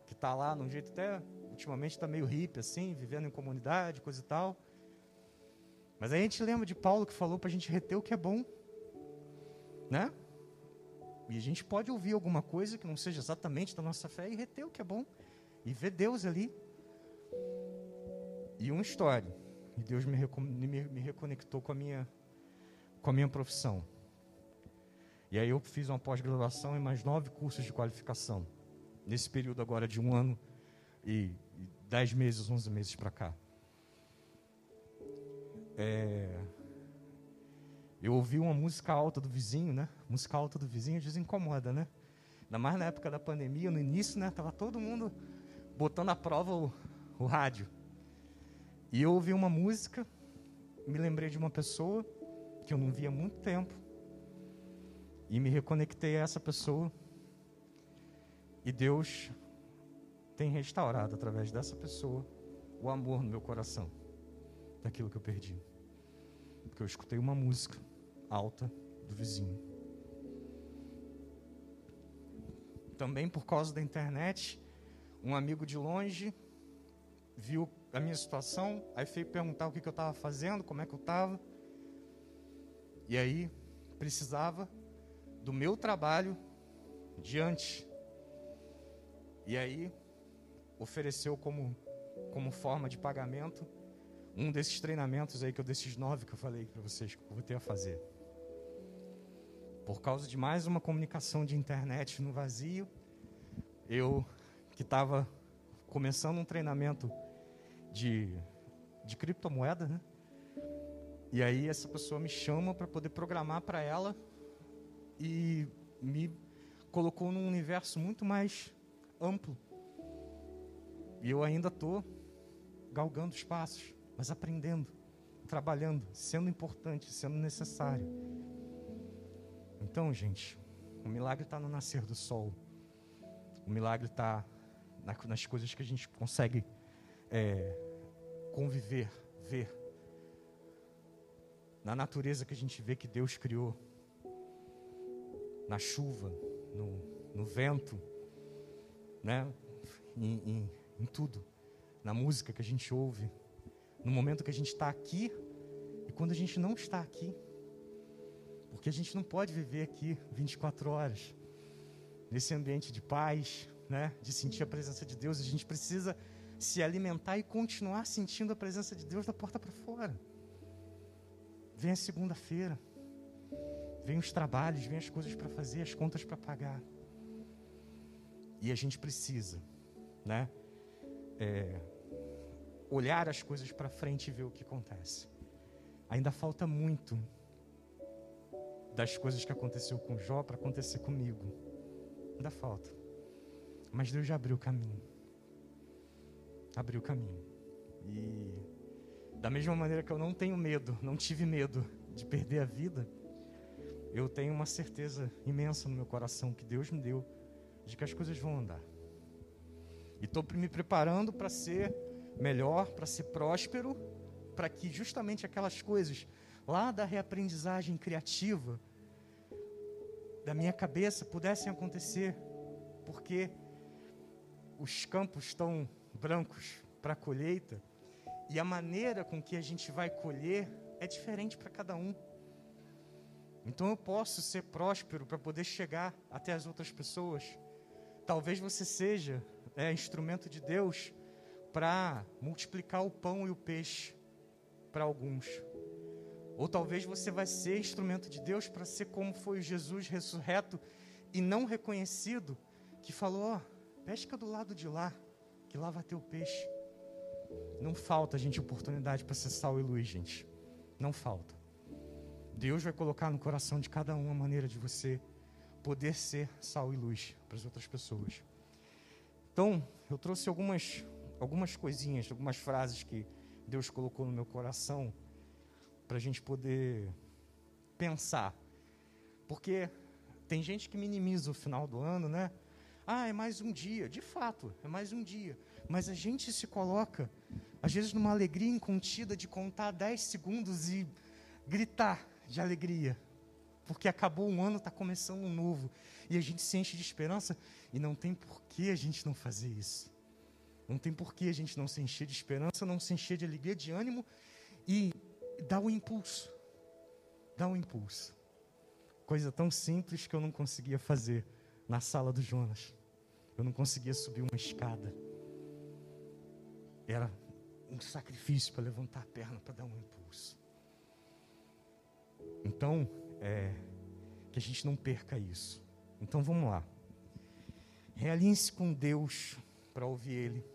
que está lá num jeito até, ultimamente está meio hippie assim, vivendo em comunidade, coisa e tal. Mas aí a gente lembra de Paulo que falou para a gente reter o que é bom, né? E a gente pode ouvir alguma coisa que não seja exatamente da nossa fé e reter o que é bom. E ver Deus ali. E uma história. E Deus me, me, me reconectou com a, minha, com a minha profissão. E aí eu fiz uma pós-graduação e mais nove cursos de qualificação. Nesse período agora de um ano e, dez meses, onze meses para cá. É, eu ouvi uma música alta do vizinho, né? Música alta do vizinho desincomoda, né? Ainda mais na época da pandemia, no início, né? Tava todo mundo botando à prova o, o rádio. E eu ouvi uma música, me lembrei de uma pessoa que eu não via há muito tempo. E me reconectei a essa pessoa. E Deus tem restaurado através dessa pessoa o amor no meu coração daquilo que eu perdi. Porque eu escutei uma música alta do vizinho. Também por causa da internet, um amigo de longe viu a minha situação, aí veio perguntar o que, que eu estava fazendo, como é que eu estava. E aí precisava do meu trabalho diante. E aí ofereceu como, como forma de pagamento um desses treinamentos aí que eu desses nove que eu falei para vocês que eu vou ter a fazer por causa de mais uma comunicação de internet no vazio, eu que estava começando um treinamento de, de criptomoeda, né? E aí essa pessoa me chama para poder programar para ela e me colocou num universo muito mais amplo. E eu ainda estou galgando os passos, mas aprendendo, trabalhando, sendo importante, sendo necessário. Então, gente, o milagre está no nascer do sol. O milagre está nas coisas que a gente consegue é, conviver, ver. Na natureza que a gente vê que Deus criou. Na chuva, no, no vento, né? Em, em, em tudo. Na música que a gente ouve. No momento que a gente está aqui e quando a gente não está aqui. Porque a gente não pode viver aqui 24 horas nesse ambiente de paz, né? De sentir a presença de Deus. A gente precisa se alimentar e continuar sentindo a presença de Deus da porta para fora. Vem a segunda-feira, vem os trabalhos, vem as coisas para fazer, as contas para pagar. E a gente precisa, né? É, olhar as coisas para frente e ver o que acontece. Ainda falta muito das coisas que aconteceu com Jó para acontecer comigo. Ainda falta. Mas Deus já abriu o caminho. Abriu o caminho. E da mesma maneira que eu não tenho medo, não tive medo de perder a vida, eu tenho uma certeza imensa no meu coração que Deus me deu de que as coisas vão andar. E estou me preparando para ser melhor, para ser próspero, para que justamente aquelas coisas lá da reaprendizagem criativa da minha cabeça pudessem acontecer, porque os campos estão brancos para a colheita e a maneira com que a gente vai colher é diferente para cada um. Então eu posso ser próspero para poder chegar até as outras pessoas. Talvez você seja é, instrumento de Deus para multiplicar o pão e o peixe para alguns. Ou talvez você vai ser instrumento de Deus para ser como foi Jesus ressurreto, e não reconhecido que falou: ó, pesca do lado de lá, que lá vai ter o peixe. Não falta, gente, oportunidade para ser sal e luz, gente. Não falta. Deus vai colocar no coração de cada um a maneira de você poder ser sal e luz para as outras pessoas. Então, eu trouxe algumas, algumas coisinhas, algumas frases que Deus colocou no meu coração para a gente poder pensar. Porque tem gente que minimiza o final do ano, né? Ah, é mais um dia. De fato, é mais um dia. Mas a gente se coloca, às vezes, numa alegria incontida de contar 10 segundos e gritar de alegria. Porque acabou um ano, está começando um novo. E a gente se enche de esperança e não tem por que a gente não fazer isso. Não tem por que a gente não se encher de esperança, não se encher de alegria, de ânimo e dar o um impulso. Dar um impulso. Coisa tão simples que eu não conseguia fazer na sala do Jonas. Eu não conseguia subir uma escada. Era um sacrifício para levantar a perna para dar um impulso. Então, é, que a gente não perca isso. Então vamos lá. Realinhe-se com Deus para ouvir Ele.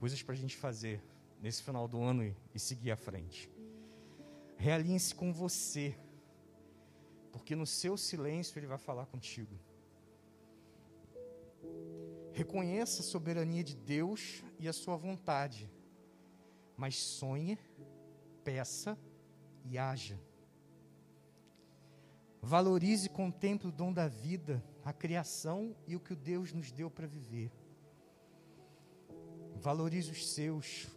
Coisas para a gente fazer nesse final do ano e, e seguir à frente. Realinhe-se com você, porque no seu silêncio Ele vai falar contigo. Reconheça a soberania de Deus e a sua vontade, mas sonhe, peça e haja. Valorize e contemple o dom da vida, a criação e o que o Deus nos deu para viver. Valorize os seus,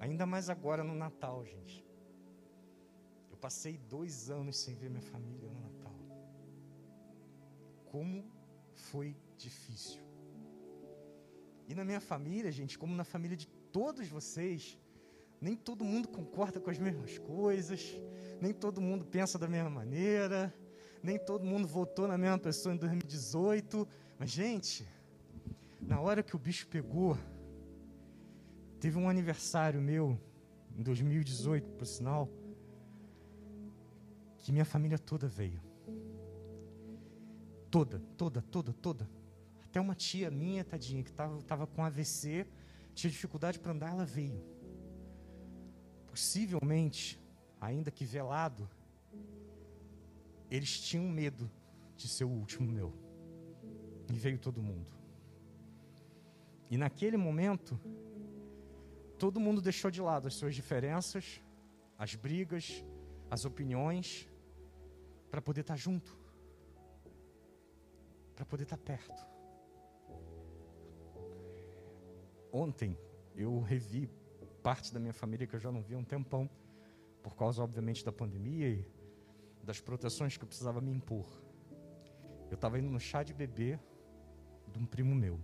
ainda mais agora no Natal, gente. Eu passei dois anos sem ver minha família no Natal. Como foi difícil. E na minha família, gente, como na família de todos vocês, nem todo mundo concorda com as mesmas coisas, nem todo mundo pensa da mesma maneira, nem todo mundo votou na mesma pessoa em 2018. Mas, gente, na hora que o bicho pegou, teve um aniversário meu, em 2018, por sinal, que minha família toda veio. Toda, toda, toda, toda. Até uma tia minha, tadinha, que estava com AVC, tinha dificuldade para andar, ela veio. Possivelmente, ainda que velado, eles tinham medo de ser o último meu. E veio todo mundo. E naquele momento, todo mundo deixou de lado as suas diferenças, as brigas, as opiniões, para poder estar junto, para poder estar perto. Ontem eu revi parte da minha família que eu já não via há um tempão, por causa, obviamente, da pandemia e das proteções que eu precisava me impor. Eu estava indo no chá de bebê de um primo meu.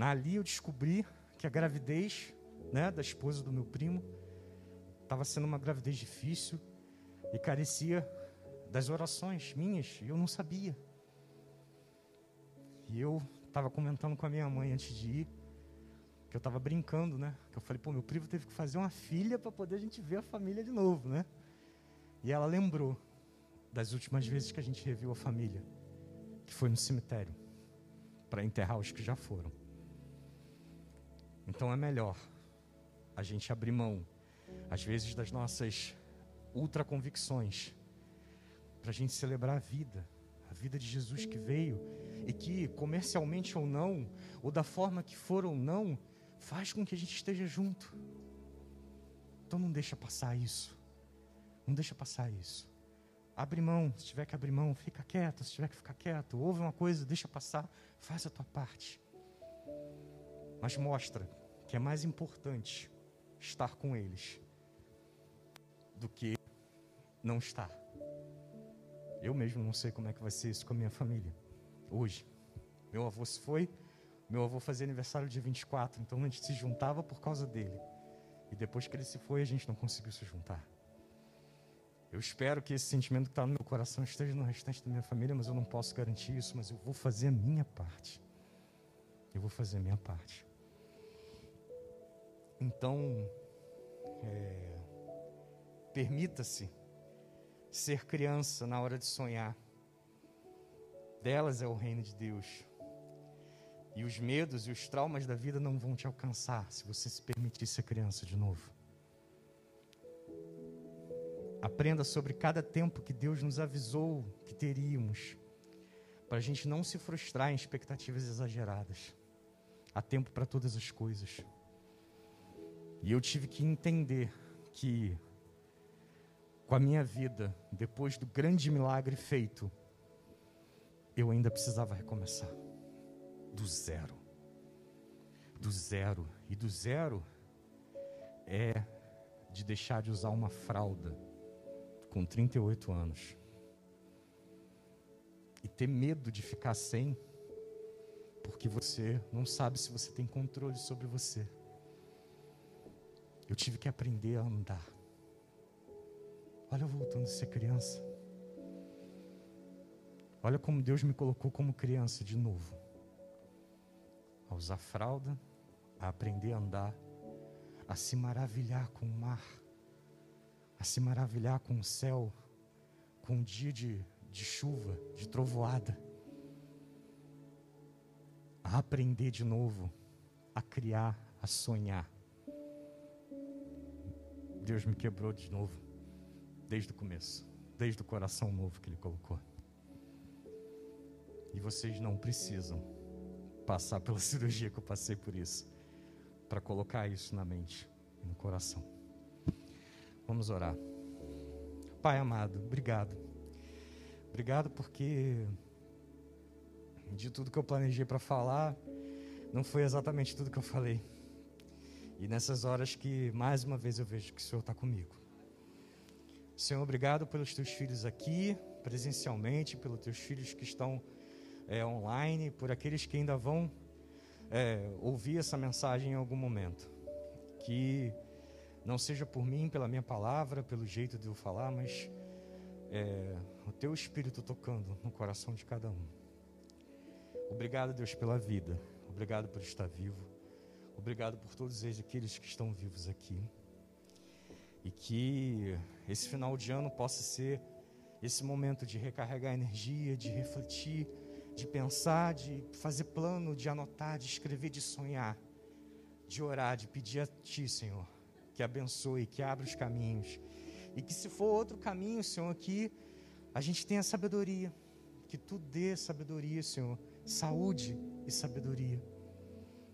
Ali eu descobri que a gravidez né, da esposa do meu primo estava sendo uma gravidez difícil e carecia das orações minhas, e eu não sabia. E eu estava comentando com a minha mãe antes de ir, que eu estava brincando, né? Que eu falei, pô, meu primo teve que fazer uma filha para poder a gente ver a família de novo, né? E ela lembrou das últimas vezes que a gente reviu a família, que foi no cemitério, para enterrar os que já foram. Então é melhor a gente abrir mão, às vezes, das nossas ultra convicções, para a gente celebrar a vida, a vida de Jesus que veio e que, comercialmente ou não, ou da forma que for ou não, faz com que a gente esteja junto. Então não deixa passar isso. Não deixa passar isso. Abre mão, se tiver que abrir mão, fica quieto, se tiver que ficar quieto, ouve uma coisa, deixa passar, faz a tua parte. Mas mostra que é mais importante estar com eles do que não estar. Eu mesmo não sei como é que vai ser isso com a minha família hoje. Meu avô se foi, meu avô fazia aniversário dia 24, então a gente se juntava por causa dele. E depois que ele se foi, a gente não conseguiu se juntar. Eu espero que esse sentimento que está no meu coração esteja no restante da minha família, mas eu não posso garantir isso, mas eu vou fazer a minha parte. Eu vou fazer a minha parte. Então, é, permita-se ser criança na hora de sonhar. Delas é o reino de Deus. E os medos e os traumas da vida não vão te alcançar se você se permitir ser criança de novo. Aprenda sobre cada tempo que Deus nos avisou que teríamos, para a gente não se frustrar em expectativas exageradas. Há tempo para todas as coisas. E eu tive que entender que, com a minha vida, depois do grande milagre feito, eu ainda precisava recomeçar do zero. Do zero. E do zero é de deixar de usar uma fralda com 38 anos. E ter medo de ficar sem, porque você não sabe se você tem controle sobre você. Eu tive que aprender a andar. Olha eu voltando a ser criança. Olha como Deus me colocou como criança de novo. A usar fralda, a aprender a andar, a se maravilhar com o mar, a se maravilhar com o céu, com um dia de, de chuva, de trovoada. A aprender de novo, a criar, a sonhar. Deus me quebrou de novo, desde o começo, desde o coração novo que Ele colocou. E vocês não precisam passar pela cirurgia que eu passei por isso, para colocar isso na mente e no coração. Vamos orar. Pai amado, obrigado. Obrigado porque de tudo que eu planejei para falar, não foi exatamente tudo que eu falei. E nessas horas que mais uma vez eu vejo que o Senhor está comigo. Senhor, obrigado pelos teus filhos aqui, presencialmente, pelos teus filhos que estão é, online, por aqueles que ainda vão é, ouvir essa mensagem em algum momento. Que não seja por mim, pela minha palavra, pelo jeito de eu falar, mas é, o teu espírito tocando no coração de cada um. Obrigado, Deus, pela vida. Obrigado por estar vivo. Obrigado por todos aqueles que estão vivos aqui. E que esse final de ano possa ser esse momento de recarregar energia, de refletir, de pensar, de fazer plano, de anotar, de escrever, de sonhar, de orar, de pedir a Ti, Senhor, que abençoe, que abra os caminhos. E que se for outro caminho, Senhor, que a gente tenha sabedoria, que Tu dê sabedoria, Senhor, saúde e sabedoria.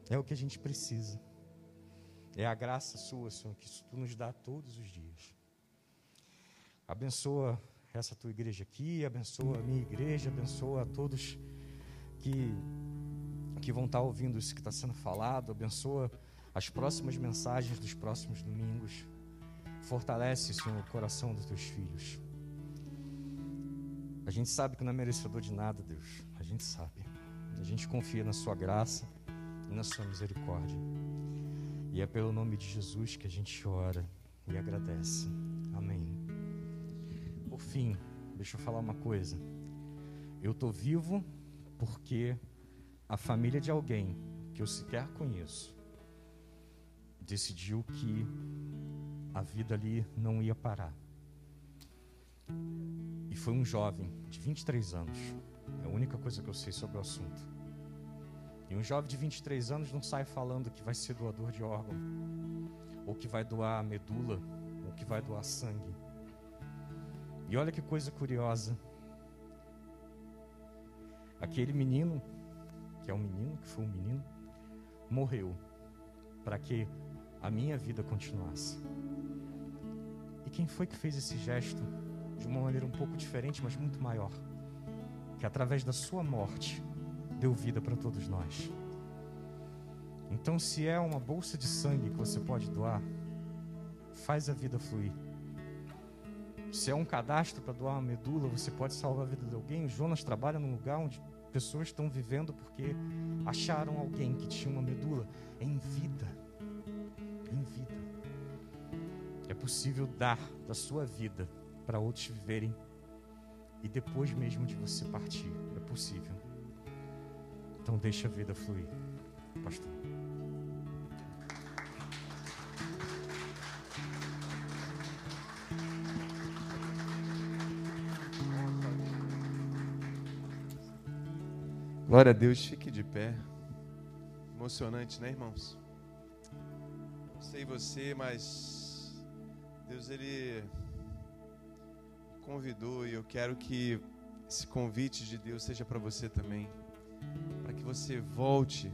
É o que a gente precisa. É a graça sua, Senhor, que tu nos dá todos os dias. Abençoa essa tua igreja aqui, abençoa a minha igreja, abençoa a todos que, que vão estar ouvindo isso que está sendo falado, abençoa as próximas mensagens dos próximos domingos. Fortalece, Senhor, o coração dos teus filhos. A gente sabe que não é merecedor de nada, Deus. A gente sabe. A gente confia na Sua graça e na Sua misericórdia. E é pelo nome de Jesus que a gente ora e agradece. Amém. Por fim, deixa eu falar uma coisa. Eu estou vivo porque a família de alguém que eu sequer conheço decidiu que a vida ali não ia parar. E foi um jovem de 23 anos. É a única coisa que eu sei sobre o assunto. E um jovem de 23 anos não sai falando que vai ser doador de órgão, ou que vai doar medula, ou que vai doar sangue. E olha que coisa curiosa. Aquele menino, que é um menino, que foi um menino, morreu para que a minha vida continuasse. E quem foi que fez esse gesto de uma maneira um pouco diferente, mas muito maior? Que através da sua morte deu vida para todos nós. Então, se é uma bolsa de sangue que você pode doar, faz a vida fluir. Se é um cadastro para doar uma medula, você pode salvar a vida de alguém. O Jonas trabalha num lugar onde pessoas estão vivendo porque acharam alguém que tinha uma medula em vida. Em vida. É possível dar da sua vida para outros viverem e depois mesmo de você partir. É possível. Então deixa a vida fluir, pastor. Glória a Deus, fique de pé. Emocionante, né, irmãos? Não sei você, mas Deus ele convidou e eu quero que esse convite de Deus seja para você também, para que você volte